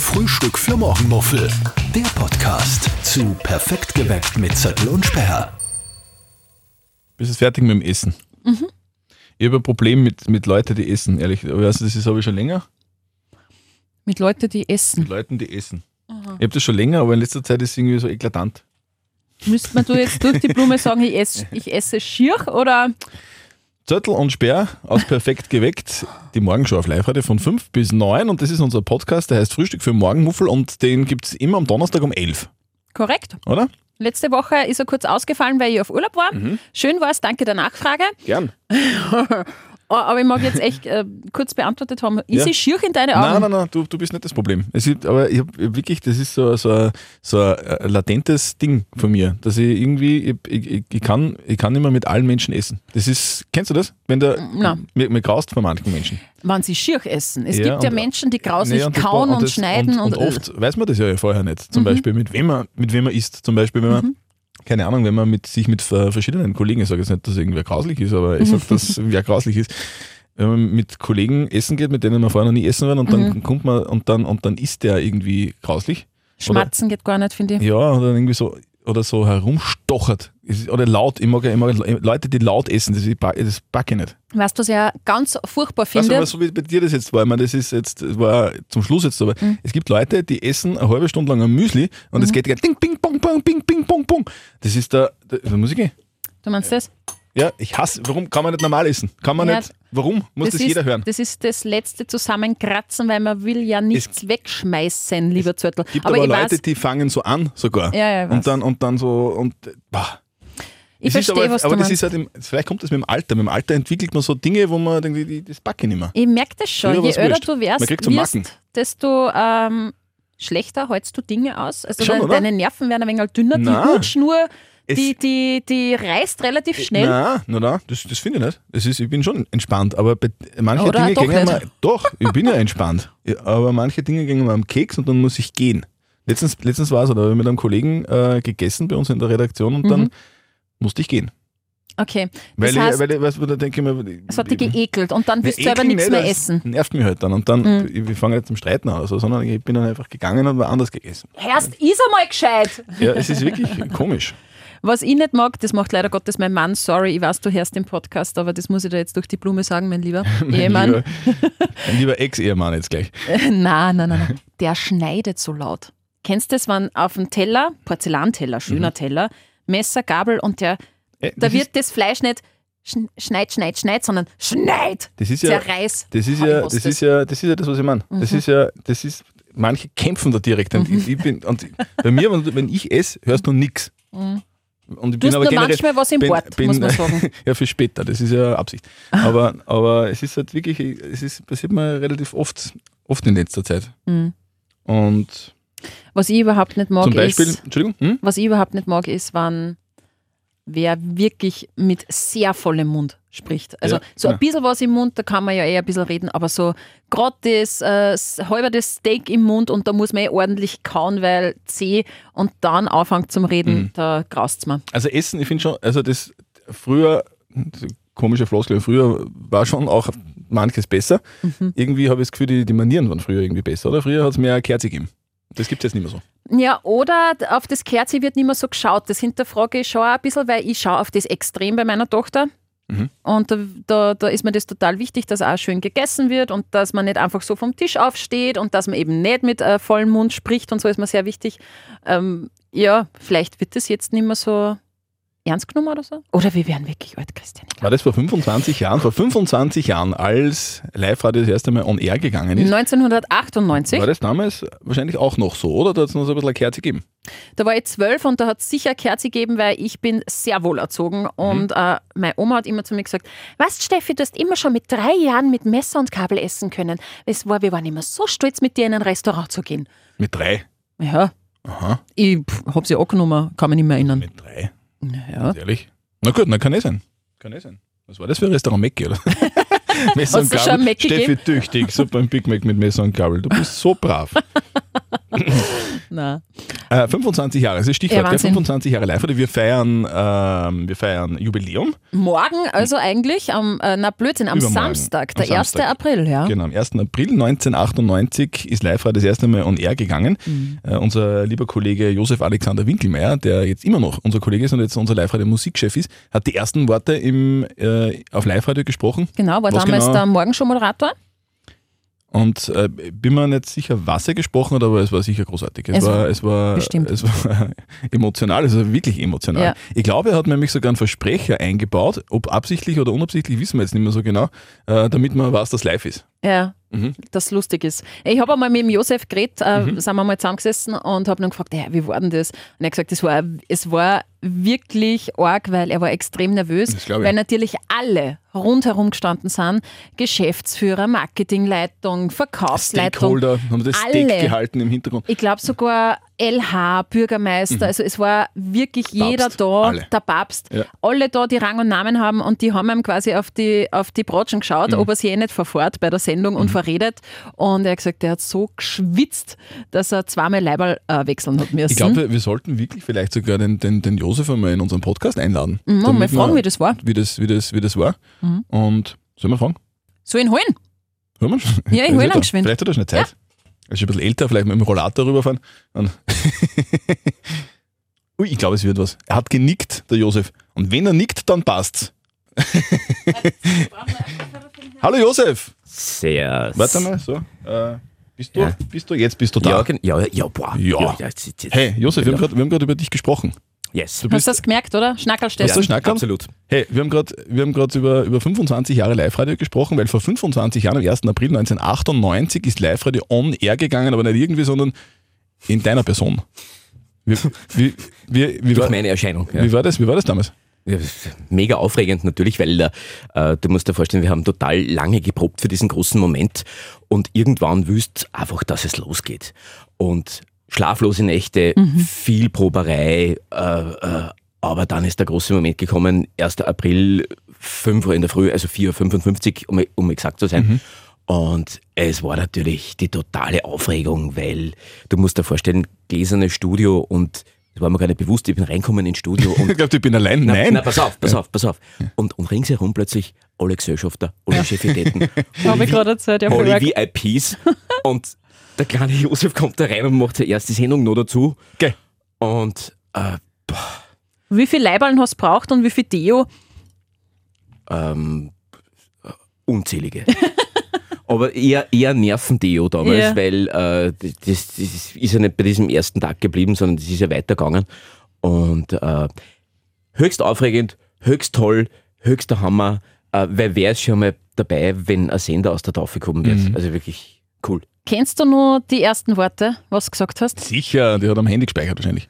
Frühstück für Morgenmuffel. Der Podcast zu Perfekt geweckt mit Zettel und Sperr. Bist du fertig mit dem Essen? Ich habe ein Problem mit, mit Leuten, die essen, ehrlich. Weißt du, das ist habe ich schon länger. Mit Leuten, die essen. Mit Leuten, die essen. Ich habe das schon länger, aber in letzter Zeit ist es irgendwie so eklatant. Müsste man du jetzt durch die Blume sagen, ich esse, ich esse schier oder Zettel und Sperr aus Perfekt geweckt. Die Morgenshow auf Live-Radio von 5 bis 9 und das ist unser Podcast, der heißt Frühstück für Morgenmuffel und den gibt es immer am Donnerstag um 11, korrekt? oder? Letzte Woche ist er kurz ausgefallen, weil ich auf Urlaub war. Mhm. Schön war es, danke der Nachfrage. Gern. Aber ich mag jetzt echt äh, kurz beantwortet haben. Ist Ja. ich schier in deine Augen? Nein, nein, nein, du, du bist nicht das Problem. Es ist, aber ich habe wirklich, das ist so, so, ein- so ein äh, latentes Ding von mir, dass ich irgendwie, ich, ich, ich- kann, ich kann nicht mehr mit allen Menschen essen. Das ist, kennst du das? Wenn der, Nein. mir, mir graust von manchen Menschen. Wenn sie schier essen. Es Ja, gibt ja und- Menschen, die grauslich Nee, und kauen und, das- schneiden und, und, oft weiß man das ja vorher nicht. Zum Beispiel, mit wem man, mit wem man isst. Zum Beispiel, wenn man, Mhm. Keine Ahnung, wenn man mit, sich mit äh, verschiedenen Kollegen, ich sage jetzt nicht, dass irgendwer grauslich ist, aber ich sage, dass wer grauslich ist, wenn man mit Kollegen essen geht, mit denen man vorher noch nie essen war und dann Mhm. kommt man und dann, und dann isst der irgendwie grauslich. Schmatzen geht gar nicht, finde ich. Ja, oder irgendwie so, oder so herumstochert. Oder laut, ich mag, ja- mag Leute, die laut essen, das, das packe ich nicht. Weißt du, was ich ja ganz furchtbar Weißt du, finde? so wie bei dir das jetzt war? Ich meine, das ist jetzt, das war zum Schluss jetzt, aber Mhm. es gibt Leute, die essen eine halbe Stunde lang ein Müsli und es geht gleich ding, ping, pong, pong, ping, ping, pong, pong. Das ist da, da, da muss ich gehen. Du meinst das? Ja, ich hasse, warum kann man nicht normal essen? Kann man Ja, nicht, warum? Muss das, ist, jeder hören? Das ist das letzte Zusammenkratzen, weil man will ja nichts wegschmeißen, lieber Zürtel. gibt aber, ich Leute, weiß, die fangen so an sogar. Ja, ja, und dann und dann so und boah. ich Es verstehe, aber, was aber du das meinst. ist halt im, vielleicht kommt das mit dem Alter. Mit dem Alter entwickelt man so Dinge, wo man denkt, die- das packe ich nicht mehr. Ich merke das schon. Je öder wurscht. du wärst, so wirst, desto ähm, schlechter hältst du Dinge aus. Also Schon, deine, deine Nerven werden ein wenig dünner. Nein. Die Hutschnur, Es- die, die, die reißt relativ schnell. Nein, nein, nein, das, das finde ich nicht. Das ist, ich bin schon entspannt, aber bei manche Oder Dinge nicht. mir, doch, ich bin ja entspannt. Aber manche Dinge gehen mir am Keks und dann muss ich gehen. Letztens, letztens war es, da habe ich mit einem Kollegen äh, gegessen bei uns in der Redaktion und dann musste ich gehen. Okay, Weil das heißt, ich, weil ich, weißt du, da denke ich mir, es hat dich geekelt und dann willst du selber nichts nicht, mehr das essen. Nervt mich halt dann. Und dann, Mhm. ich, wir fangen nicht zum Streiten an, oder so, sondern ich bin dann einfach gegangen und war anders gegessen. Hörst, ist einmal gescheit. Ja, es ist wirklich komisch. Was ich nicht mag, das macht leider Gottes mein Mann. Sorry, ich weiß, du hörst den Podcast, aber das muss ich da jetzt durch die Blume sagen, mein lieber Ehemann. Lieber, mein lieber Ex-Ehemann jetzt gleich. nein, nein, nein, nein. Der schneidet so laut. Kennst du das, wenn auf dem Teller, Porzellanteller, schöner Teller, Messer, Gabel und der, Äh, da wird ist, das Fleisch nicht schn- schneid, schneid, schneid, sondern schneid, das ist ja, zerreiß. Das ist ja, das ist ja, das ist ja das, was ich meine. Mhm. Das ist ja, das ist, manche kämpfen da direkt. Und ich, ich bin, und bei mir, wenn, wenn ich esse, hörst du nichts. Und ich. Du bin hast aber nur generell, manchmal was im bin, Bord, bin, muss man sagen. ja, für später, das ist ja Absicht. Aber, aber es ist halt wirklich, es ist, passiert mir relativ oft, oft in letzter Zeit. Mhm. Und Was ich überhaupt nicht mag, Beispiel, ist, Entschuldigung, hm? was ich überhaupt nicht mag, ist, wenn wer wirklich mit sehr vollem Mund spricht. Also Ja, so ein bisschen was im Mund, da kann man ja eher ein bisschen reden, aber so das äh, halber das Steak im Mund und da muss man eh ordentlich kauen, weil zäh und dann anfängt zum Reden, Mhm. da graust man. Also Essen, ich finde schon, also das früher, komische Floskel, früher war schon auch manches besser. Mhm. Irgendwie habe ich das Gefühl, die, die Manieren waren früher irgendwie besser, oder? Früher hat es mehr Kerze gegeben. Das gibt es jetzt nicht mehr so. Ja, oder auf das Kerze wird nicht mehr so geschaut. Das hinterfrage ich schon auch ein bisschen, weil ich schaue auf das extrem bei meiner Tochter. Mhm. Und da, da, da ist mir das total wichtig, dass auch schön gegessen wird und dass man nicht einfach so vom Tisch aufsteht und dass man eben nicht mit äh, vollem Mund spricht und so ist mir sehr wichtig. Ähm, ja, vielleicht wird das jetzt nicht mehr so ernst genommen oder so. Oder wir werden wirklich alt, Christian. War das vor 25 Jahren? Vor 25 Jahren, als Live-Radio das erste Mal on air gegangen ist, 1998, war das damals wahrscheinlich auch noch so, oder? Da hat es noch so ein bisschen eine Kerze gegeben. da war ich zwölf und da hat es sicher Kerze gegeben, weil ich bin sehr wohl erzogen und äh, meine Oma hat immer zu mir gesagt, weißt Steffi, du hast immer schon mit drei Jahren mit Messer und Kabel essen können. Es war, wir waren immer so stolz, mit dir in ein Restaurant zu gehen. Mit drei. Ja, Aha, ich pff, hab sie angenommen, kann mich nicht mehr erinnern. mit drei. Ja. Ganz Ehrlich? Na gut, dann kann eh sein. Kann eh sein. Was war das für ein Restaurant Mecki, oder? Messer ein Mecki Steffi tüchtig, super ein Big Mac mit Messer und Gabel. Du bist so brav. Na. Äh, 25 Jahre, das ist Stichwort. Ja? Wahnsinn. 25 Jahre live Wir feiern, ähm, wir feiern Jubiläum. Morgen, also eigentlich, am, äh, na Blödsinn, am Übermorgen. Samstag, der Am 1. Samstag. April, ja. Genau, am 1. April 1998 ist live das erste Mal on air gegangen. Mhm. Äh, unser lieber Kollege Josef Alexander Winkelmeier, der jetzt immer noch unser Kollege ist und jetzt unser Live-Radio Musikchef ist, hat die ersten Worte im, äh, auf Live-Radio gesprochen. Genau, war Was damals genau? der Morgenshow-Moderator. Und äh, bin mir nicht sicher, was er gesprochen hat, aber es war sicher großartig. Es, Es war, es, war, bestimmt. es war emotional, es war wirklich emotional. Ja. Ich glaube, er hat nämlich sogar einen Versprecher eingebaut, ob absichtlich oder unabsichtlich, wissen wir jetzt nicht mehr so genau, äh, damit man weiß, dass live ist. Ja, Mhm. das lustig ist. Ich habe einmal mit dem Josef geredet, äh, sind wir mal zusammengesessen und habe ihn gefragt, ja, wie war denn das? Und er hat gesagt, es war, es war wirklich arg, weil er war extrem nervös, Das weil natürlich alle rundherum gestanden sind. Geschäftsführer, Marketingleitung, Verkaufsleitung. Stakeholder haben das alle. Steak gehalten im Hintergrund. Ich glaube sogar LH, Bürgermeister, also es war wirklich jeder da, Mhm. alle. der Papst, Ja. alle da, die Rang und Namen haben und die haben ihm quasi auf die, auf die Brotschen geschaut, Mhm. ob er sich eh nicht verfährt bei der Sendung und verredet. Und er hat gesagt, er hat so geschwitzt, dass er zweimal Leiberl äh, wechseln hat müssen. Ich glaube, wir, sollten wirklich vielleicht sogar den, den, den Josef einmal in unseren Podcast einladen. Mhm, mal fragen, wir- wie das war. Wie das, wie das, wie das war. Mhm. Und sollen wir fragen? Soll ich ihn holen? Hören wir? Ja, ich hol ihn geschwind. Vielleicht hat er schnell Zeit. Er ist ein bisschen älter, vielleicht mit dem Rollator rüberfahren. Ui, ich glaube, es wird was. Er hat genickt, der Josef. Und wenn er nickt, dann passt's. Hallo Josef! Sehr. Warte mal, so. Äh, bist, du, Ja. bist du? Jetzt bist du da. Ja, ja, ja, boah. Ja. jetzt- jetzt- jetzt- Hey, Josef, Genau. wir haben gerade über dich gesprochen. Yes. Du Hast bist, du das gemerkt, oder? Schnackerlstedt. Hast du Schnackerl? Absolut. hey, wir haben gerade wir haben grad über, über 25 Jahre Live-Radio gesprochen, weil vor 25 Jahren, am 1. April 1998, ist Live-Radio on air gegangen, aber nicht irgendwie, sondern in deiner Person. Wie, wie, wie, wie, Durch war, meine Erscheinung. Ja. wie, war, das, wie war das damals? Mega aufregend natürlich, weil äh, du musst dir vorstellen, wir haben total lange geprobt für diesen großen Moment und irgendwann wüsst einfach, dass es losgeht. Und schlaflose Nächte, viel Proberei, äh, äh, aber dann ist der große Moment gekommen, 1. April, 5 Uhr in der Früh, also 4.55 Uhr, um, um exakt zu sein. Und es war natürlich die totale Aufregung, weil du musst dir vorstellen, gläsernes Studio und das war mir gar nicht bewusst, ich bin reinkommen ins Studio und Ich glaube, ich bin allein. na, Nein. Na, pass auf, pass auf, pass auf. Und, und ringsherum plötzlich alle Gesellschafter, alle Chefitäten, Habe ich gerade erzählt, ja, alle. VIPs. und der kleine Josef kommt da rein und macht seine erste Sendung noch dazu. Gell. Und äh, Wie viel Leiberln hast du braucht und wie viel Deo? ähm, unzählige. Aber eher, eher Nervendeo damals, Ja. weil äh, das, das ist ja nicht bei diesem ersten Tag geblieben, sondern das ist ja weitergegangen. Und äh, höchst aufregend, höchst toll, höchster Hammer, äh, weil wer ist schon mal dabei, wenn ein Sender aus der Taufe kommen wird. Also wirklich cool. Kennst du nur die ersten Worte, was du gesagt hast? Sicher, die hat am Handy gespeichert wahrscheinlich.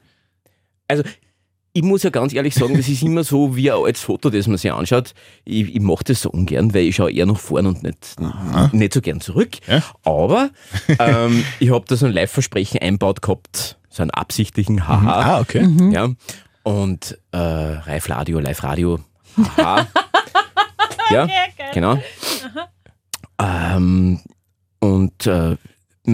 Also ich muss ja ganz ehrlich sagen, das ist immer so wie ein altes Foto, das man sich anschaut. Ich, ich mache das so ungern, weil ich schaue eher nach vorn und nicht, nicht so gern zurück. Ja. Aber ähm, ich habe da so ein Live-Versprechen einbaut gehabt, so einen absichtlichen Haha. Ah, okay. Mhm. Ja. Und äh, Live Radio, Live Radio. Haha. ja, genau. Ähm, und äh,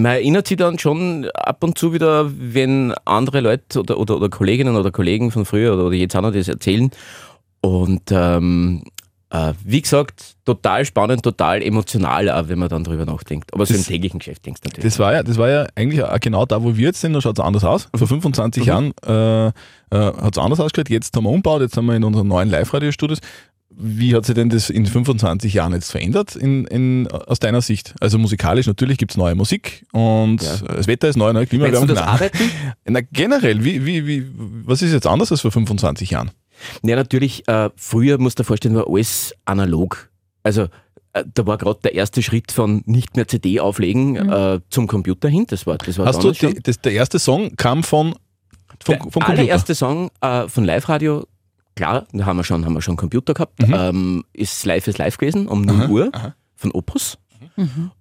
man erinnert sich dann schon ab und zu wieder, wenn andere Leute oder, oder, oder Kolleginnen oder Kollegen von früher oder, oder jetzt auch noch das erzählen. Und ähm, äh, wie gesagt, total spannend, total emotional, auch wenn man dann drüber nachdenkt. Aber so Das- im täglichen Geschäft denkst du natürlich. Das war, ja, das war ja eigentlich auch genau da, wo wir jetzt sind, da schaut es anders aus. Vor 25 Mhm. Jahren äh, äh, hat es anders ausgeschaut. Jetzt haben wir umgebaut, jetzt sind wir in unseren neuen Live-Radio-Studios. Wie hat sich denn das in 25 Jahren jetzt verändert in, in, aus deiner Sicht? Also musikalisch natürlich gibt es neue Musik und Ja. das Wetter ist neu, neue Klimaerwärmung. das. Arbeiten? Na, generell, wie, wie, wie, was ist jetzt anders als vor 25 Jahren? Ja, natürlich, äh, früher musst du dir vorstellen, war alles analog. Also äh, da war gerade der erste Schritt von nicht mehr CD auflegen äh, zum Computer hin. Das war, das war Hast du die, das, der erste Song kam von, der vom Computer? allererste Song äh, von Live Radio, klar, da haben wir schon, haben wir schon Computer gehabt, ähm, ist Live is Live gewesen, um 0 Uhr von Opus.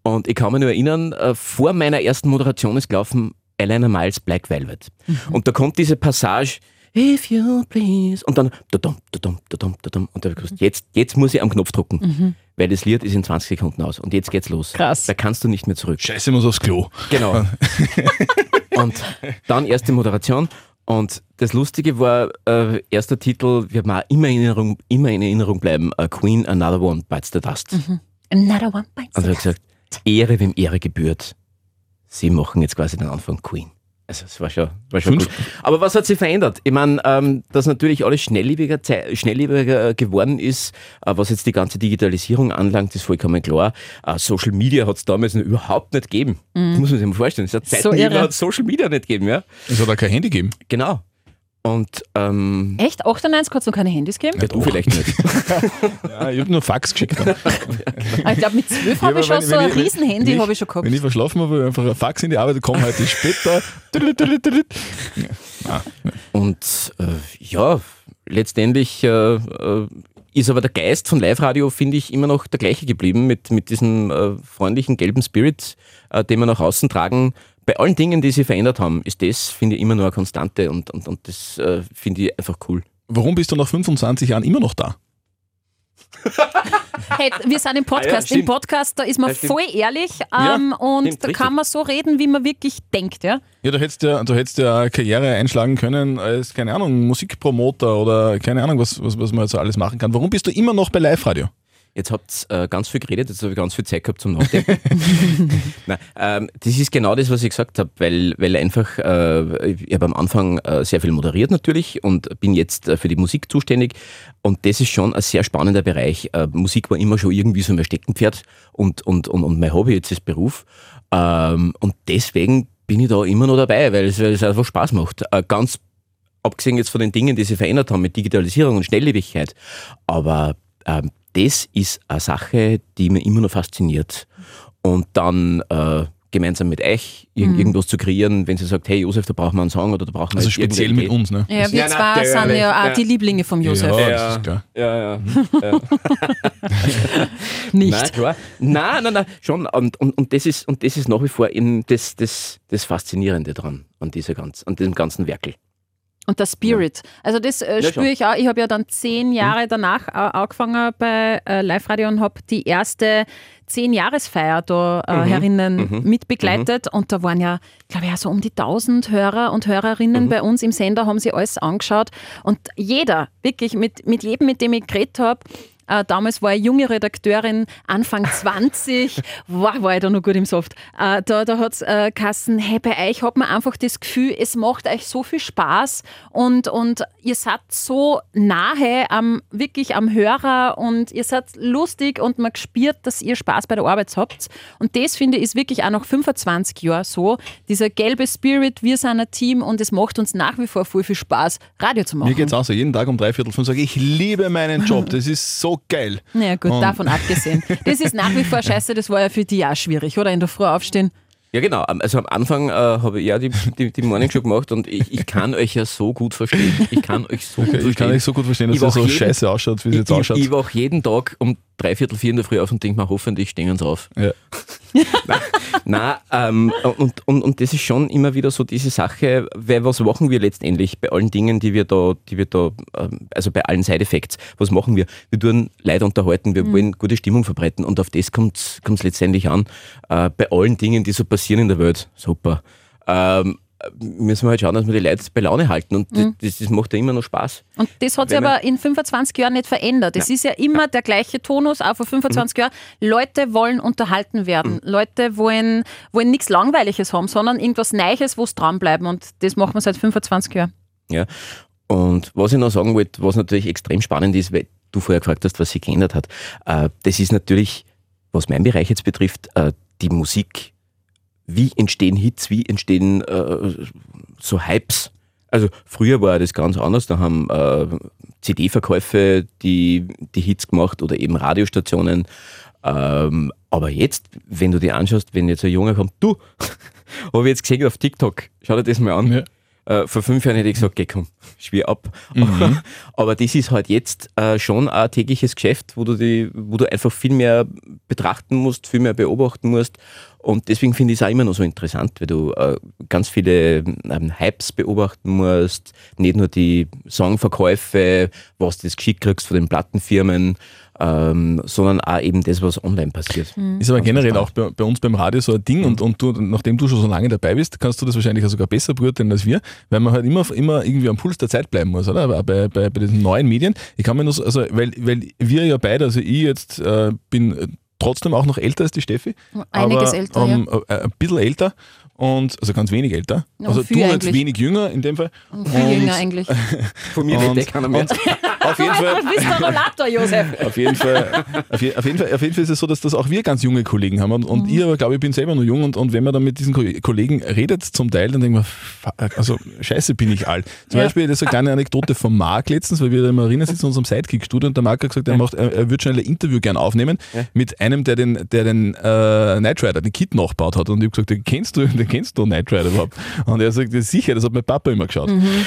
Und ich kann mich nur erinnern, äh, vor meiner ersten Moderation ist gelaufen Elena Miles Black Velvet. Und da kommt diese Passage, if you please. Und dann, dadum, dadum, dadum, dadum. Und da habe ich gewusst, jetzt, jetzt muss ich am Knopf drucken, weil das Lied ist in 20 Sekunden aus. Und jetzt geht's los. Krass. Da kannst du nicht mehr zurück. Scheiße, ich muss aufs Klo. Genau. und dann erste Moderation. Und das Lustige war, äh, erster Titel, wir haben auch immer in Erinnerung, immer in Erinnerung bleiben, äh, Queen, Another One Bites the Dust. Another one bites Und the er hat gesagt, Ehre, wem Ehre gebührt. Sie machen jetzt quasi den Anfang Queen. Also es war schon, war schon gut. Aber was hat sich verändert? Ich meine, ähm, dass natürlich alles schnelllebiger, schnelllebiger äh, geworden ist, äh, was jetzt die ganze Digitalisierung anlangt, ist vollkommen klar. Äh, Social Media hat es damals noch überhaupt nicht gegeben. Das muss man sich mal vorstellen. Es hat Mhm. So Zeiten irre. hat Social Media nicht gegeben, ja. Es hat auch kein Handy gegeben. Genau. Und ähm, Echt? 98 hat es noch keine Handys gegeben? ja, du vielleicht nicht. Ja, ich habe nur Fax geschickt. Ah, Ich glaube, mit 12 habe ich schon wenn- so ein Riesenhandy habe ich schon gehabt. Wenn ich verschlafen habe, einfach ein Fax in die Arbeit, komm heute später. Tüdelüt. Und äh, ja, letztendlich äh, äh, ist aber der Geist von Live-Radio, finde ich, immer noch der gleiche geblieben, mit, mit diesem äh, freundlichen gelben Spirit, äh, den wir nach außen tragen. Bei allen Dingen, die sie verändert haben, ist das, finde ich, immer nur eine Konstante und, und, und das äh, finde ich einfach cool. Warum bist du nach 25 Jahren immer noch da? Hey, wir sind im Ah ja, Podcast. Im. Podcast, da ist man Ja, voll ehrlich Ja, ähm, und stimmt, da richtig. kann man so reden, wie man wirklich denkt. Ja? Ja, du hättest ja, du hättest ja eine Karriere einschlagen können als, keine Ahnung, Musikpromoter oder keine Ahnung, was, was, was man jetzt so alles machen kann. Warum bist du immer noch bei Live-Radio? Jetzt habt ihr äh, ganz viel geredet, jetzt habe ich ganz viel Zeit gehabt zum Nachdenken. Nein, ähm, das ist genau das, was ich gesagt habe, weil, weil einfach, äh, ich habe am Anfang äh, sehr viel moderiert natürlich und bin jetzt äh, für die Musik zuständig und das ist schon ein sehr spannender Bereich. Äh, Musik war immer schon irgendwie so mein Steckenpferd und, und, und, und mein Hobby jetzt ist Beruf ähm, und deswegen bin ich da immer noch dabei, weil es, weil es einfach Spaß macht. Äh, ganz abgesehen jetzt von den Dingen, die sich verändert haben mit Digitalisierung und Schnelllebigkeit. Aber ähm, das ist eine Sache, die mir immer noch fasziniert. Und dann äh, gemeinsam mit euch irg irgendwas zu kreieren, wenn sie sagt, hey Josef, da brauchen wir einen Song oder da brauchen wir Also speziell mit uns, ne? Ja, wir Ja, zwei sind ja auch Ja. die Lieblinge vom Josef. Ja, Ja. das ist klar. Ja, ja. ja. Nicht. Nein, klar. Nein, nein, nein, schon. Und, und, und, das, ist, und das ist nach wie vor eben das, das, das Faszinierende dran, an, dieser ganz, an diesem ganzen Werkel. Und der Spirit. Also das äh, Ja, spüre ich auch. Ich habe ja dann zehn Jahre danach äh, angefangen bei äh, Live-Radio und habe die erste Zehn-Jahresfeier da äh, herinnen mitbegleitet. Und da waren ja, glaube ich, auch so um die 1000 Hörer und Hörerinnen bei uns im Sender, haben sie alles angeschaut. Und jeder, wirklich mit, mit jedem, mit dem ich geredet habe, äh, damals war ich junge Redakteurin, Anfang 20, war, war ich da noch gut im Soft. Äh, da da hat es äh, Kassen, hey, bei euch hat man einfach das Gefühl, es macht euch so viel Spaß und, und ihr seid so nahe am, wirklich am Hörer und ihr seid lustig und man spürt, dass ihr Spaß bei der Arbeit habt. Und das finde ich ist wirklich auch nach 25 Jahren so. Dieser gelbe Spirit, wir sind ein Team und es macht uns nach wie vor voll viel Spaß, Radio zu machen. Mir geht's auch so. Jeden Tag um drei Viertel fünf sage ich, ich liebe meinen Job. Das ist so geil. Naja, gut, Und- davon abgesehen. Das ist nach wie vor scheiße, das war ja für die auch schwierig, oder? In der Früh aufstehen. Ja, genau. Also am Anfang äh, habe ich ja die, die, die Morning Show gemacht und ich, ich kann euch ja so gut verstehen. Ich kann euch so gut verstehen. ich kann euch so gut verstehen, dass ihr so jeden- scheiße ausschaut, wie es jetzt ausschaut. ich, ich wach jeden Tag um drei Viertel vier in der Früh auf und denke mir, hoffentlich stehen sie auf. ja. Nein, ähm, und, und, und das ist schon immer wieder so diese Sache, weil was machen wir letztendlich bei allen Dingen, die wir da, die wir da, ähm, also bei allen Side-Effects, was machen wir? Wir tun Leute unterhalten, wir wollen gute Stimmung verbreiten und auf das kommt es letztendlich an. Äh, bei allen Dingen, die so passieren in der Welt, super. Ähm, müssen wir halt schauen, dass wir die Leute bei Laune halten und das, das, das macht ja immer noch Spaß. Und das hat sich aber in 25 Jahren nicht verändert. Es ist ja immer der gleiche Tonus, auch vor 25 Jahren. Leute wollen unterhalten werden. Leute wollen, wollen nichts Langweiliges haben, sondern irgendwas Neues, wo sie dranbleiben. Und das machen wir seit 25 Jahren. Ja. Und was ich noch sagen wollte, was natürlich extrem spannend ist, weil du vorher gefragt hast, was sich geändert hat, äh, das ist natürlich, was mein Bereich jetzt betrifft, äh, die Musik. Wie entstehen Hits, wie entstehen äh, so Hypes? Also früher war das ganz anders, da haben äh, CD-Verkäufe die, die Hits gemacht oder eben Radiostationen. Ähm, aber jetzt, wenn du dir anschaust, wenn jetzt ein Junge kommt, du, habe ich jetzt gesehen auf TikTok, schau dir das mal an. Ja. Äh, vor fünf Jahren hätte ich gesagt, geh komm, schwier ab. Aber das ist halt jetzt äh, schon ein tägliches Geschäft, wo du, die, wo du einfach viel mehr betrachten musst, viel mehr beobachten musst. Und deswegen finde ich es auch immer noch so interessant, weil du äh, ganz viele ähm, Hypes beobachten musst, nicht nur die Songverkäufe, was du das geschickt kriegst von den Plattenfirmen, ähm, sondern auch eben das, was online passiert. Ist aber Ganz generell auch bei, bei uns beim Radio so ein Ding und, und du, nachdem du schon so lange dabei bist, kannst du das wahrscheinlich auch sogar besser beurteilen als wir, weil man halt immer, immer irgendwie am Puls der Zeit bleiben muss, oder? Aber bei, bei, bei diesen neuen Medien, ich kann mir nur so, also, weil, weil wir ja beide, also ich jetzt äh, bin äh, trotzdem auch noch älter als die Steffi. Einiges aber, älter, ähm, äh, Ein bisschen älter und, also ganz wenig älter. Ja, Also du jetzt wenig jünger in dem Fall. ja. Viel jünger eigentlich. Von mir Und- redet eh keiner mehr. und auf jeden Fall, Du bist der Rollator, Josef. auf jeden, Fall, auf, je, auf, jeden Fall, auf jeden Fall ist es so, dass das auch wir ganz junge Kollegen haben. Und, und ich aber glaube, ich bin selber nur jung. Und, und wenn man dann mit diesen Ko- Kollegen redet zum Teil, dann denkt man, also scheiße bin ich alt. Zum Ja. Beispiel, das ist eine kleine Anekdote von Marc letztens, weil wir da im Arena sitzen in unserem Sidekick-Studio und der Marc hat gesagt, er, macht, er, er würde schnell ein Interview gern aufnehmen mit einem, der den, der den äh, Knight Rider, den Kit nachgebaut hat. Und ich habe gesagt, den kennst du, den kennst du Knight Rider überhaupt? Und er sagt, sicher, das hat mein Papa immer geschaut. Mhm.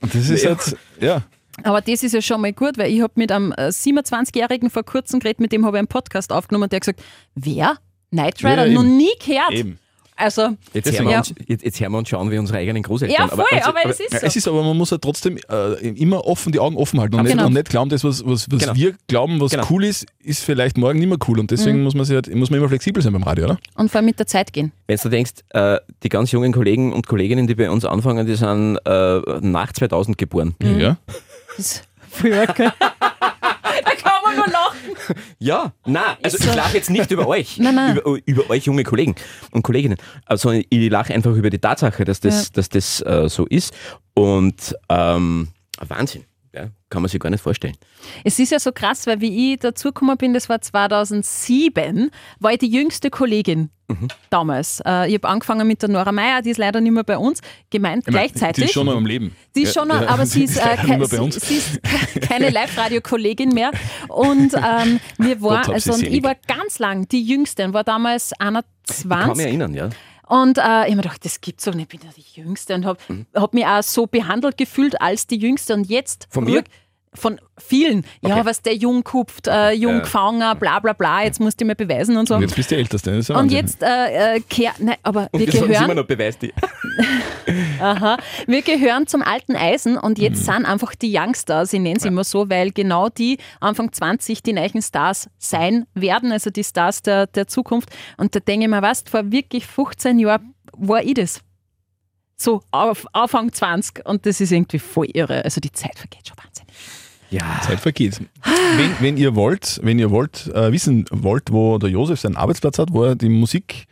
Und das ist halt, ja. Aber das ist ja schon mal gut, weil ich habe mit einem äh, 27-Jährigen vor kurzem geredet, mit dem habe ich einen Podcast aufgenommen und der hat gesagt, wer? Knight Rider? Ja, Noch nie gehört. Eben. Also, Jetzt, hören wir Ja. uns, jetzt, jetzt hören wir uns schauen wie unsere eigenen Großeltern. ja, voll, also- aber, es ist Ja, so. Es ist aber, man muss halt trotzdem äh, immer offen die Augen offen halten und, nicht, Genau. und nicht glauben, das, was, was, was Genau. wir glauben, was Genau. cool ist, ist vielleicht morgen nicht mehr cool. Und deswegen Mhm. muss, man sich halt, muss man immer flexibel sein beim Radio, oder? Und vor allem mit der Zeit gehen. Wenn du denkst, äh, die ganz jungen Kollegen und Kolleginnen, die bei uns anfangen, die sind äh, nach 2000 geboren. Mhm. Ja. Das ist früher. da kann man nur lachen. Ja, nein, also Ist ich lache jetzt nicht über euch, Nein, nein. Über, über euch junge Kollegen und Kolleginnen, also ich lache einfach über die Tatsache, dass das, Ja. dass das äh, so ist. Und ähm, Wahnsinn, ja, kann man sich gar nicht vorstellen. Es ist ja so krass, weil wie ich dazugekommen bin, das war 2007, war ich die jüngste Kollegin Mhm. damals. Äh, ich habe angefangen mit der Nora Meyer, die ist leider nicht mehr bei uns, gemeint Ich gleichzeitig. Die ist schon noch am Leben. Sie ist schon, noch, aber sie ist, äh, ke- sie, sie ist ke- keine Live-Radio-Kollegin mehr. Und ähm, wir sie also und ich war ganz lang die Jüngste und war damals Ich kann mich 21. erinnern, ja. Und äh, ich habe mir gedacht, das gibt's doch nicht, ich bin ja die Jüngste und habe Mhm. hab mich auch so behandelt gefühlt als die Jüngste und jetzt Von mir? rück- von vielen. Ja, Okay. was der jung kupft, äh, jung Ja. gefangen, bla bla bla, jetzt musst du mir beweisen und so. Und jetzt bist du die Älteste. Das ja Und jetzt äh, äh, kehr, nein, aber Und wir sie immer gehören, noch beweist. Die. aha, wir gehören zum alten Eisen und jetzt Mhm. sind einfach die Youngstars, ich nenne sie immer so, weil genau die Anfang 20 die neuen Stars sein werden, also die Stars der, der Zukunft. Und da denke ich mir, was, vor wirklich 15 Jahren war ich das. So auf, Anfang 20 und das ist irgendwie voll irre. Also die Zeit vergeht schon Wahnsinn. Ja, Zeit vergeht. Wenn, wenn ihr wollt, wenn ihr wollt, äh, wissen wollt, wo der Josef seinen Arbeitsplatz hat, wo er die Musik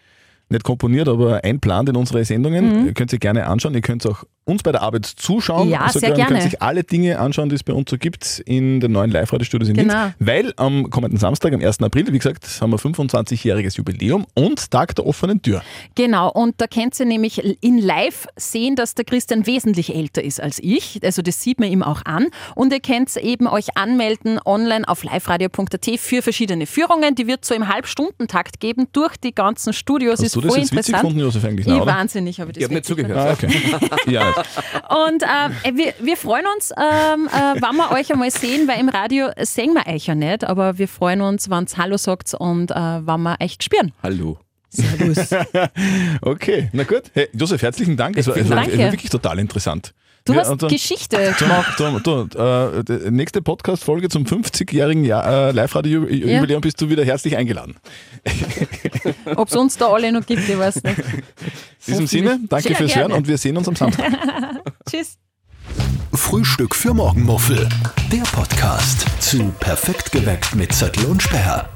nicht komponiert, aber einplant in unsere Sendungen, Mhm. könnt ihr gerne anschauen. Ihr könnt auch uns bei der Arbeit zuschauen. Ja, sehr Ihr könnt gerne. sich alle Dinge anschauen, die es bei uns so gibt in den neuen Live-Radio-Studios in Genau. Linz. Weil am kommenden Samstag, am 1. April, wie gesagt, haben wir 25-jähriges Jubiläum und Tag der offenen Tür. Genau, und da könnt ihr nämlich in live sehen, dass der Christian wesentlich älter ist als ich. Also das sieht man ihm auch an. Und ihr könnt eben euch anmelden online auf liveradio.at für verschiedene Führungen. Die wird so im Halbstundentakt geben durch die ganzen Studios. Hast ist du das voll jetzt witzig interessant. gefunden, Josef, eigentlich? Ich wahnsinnig, habe ich das Ich hab nicht zugehört. Ah, okay. ja, Und ähm, wir, wir freuen uns, ähm, äh, wenn wir euch einmal sehen, weil im Radio sehen wir euch ja nicht, aber wir freuen uns, wenn Hallo sagt und äh, wenn wir euch spüren. hallo. Servus. okay. Na gut. Hey, Josef, herzlichen Dank. Es war, es war, wirklich total interessant. Du Ja, hast dann- Geschichte Zum, zum, du, äh, nächste Podcast-Folge zum 50-jährigen Jahr- äh, Live-Radio-Jubiläum bist du wieder herzlich eingeladen. Ob es uns da alle noch gibt, ich weiß nicht. In diesem Sinne, danke Sehr fürs gerne. Hören und wir sehen uns am Samstag. Tschüss. Frühstück für Morgenmuffel. Der Podcast zu Perfekt geweckt mit Zettel und Sperr.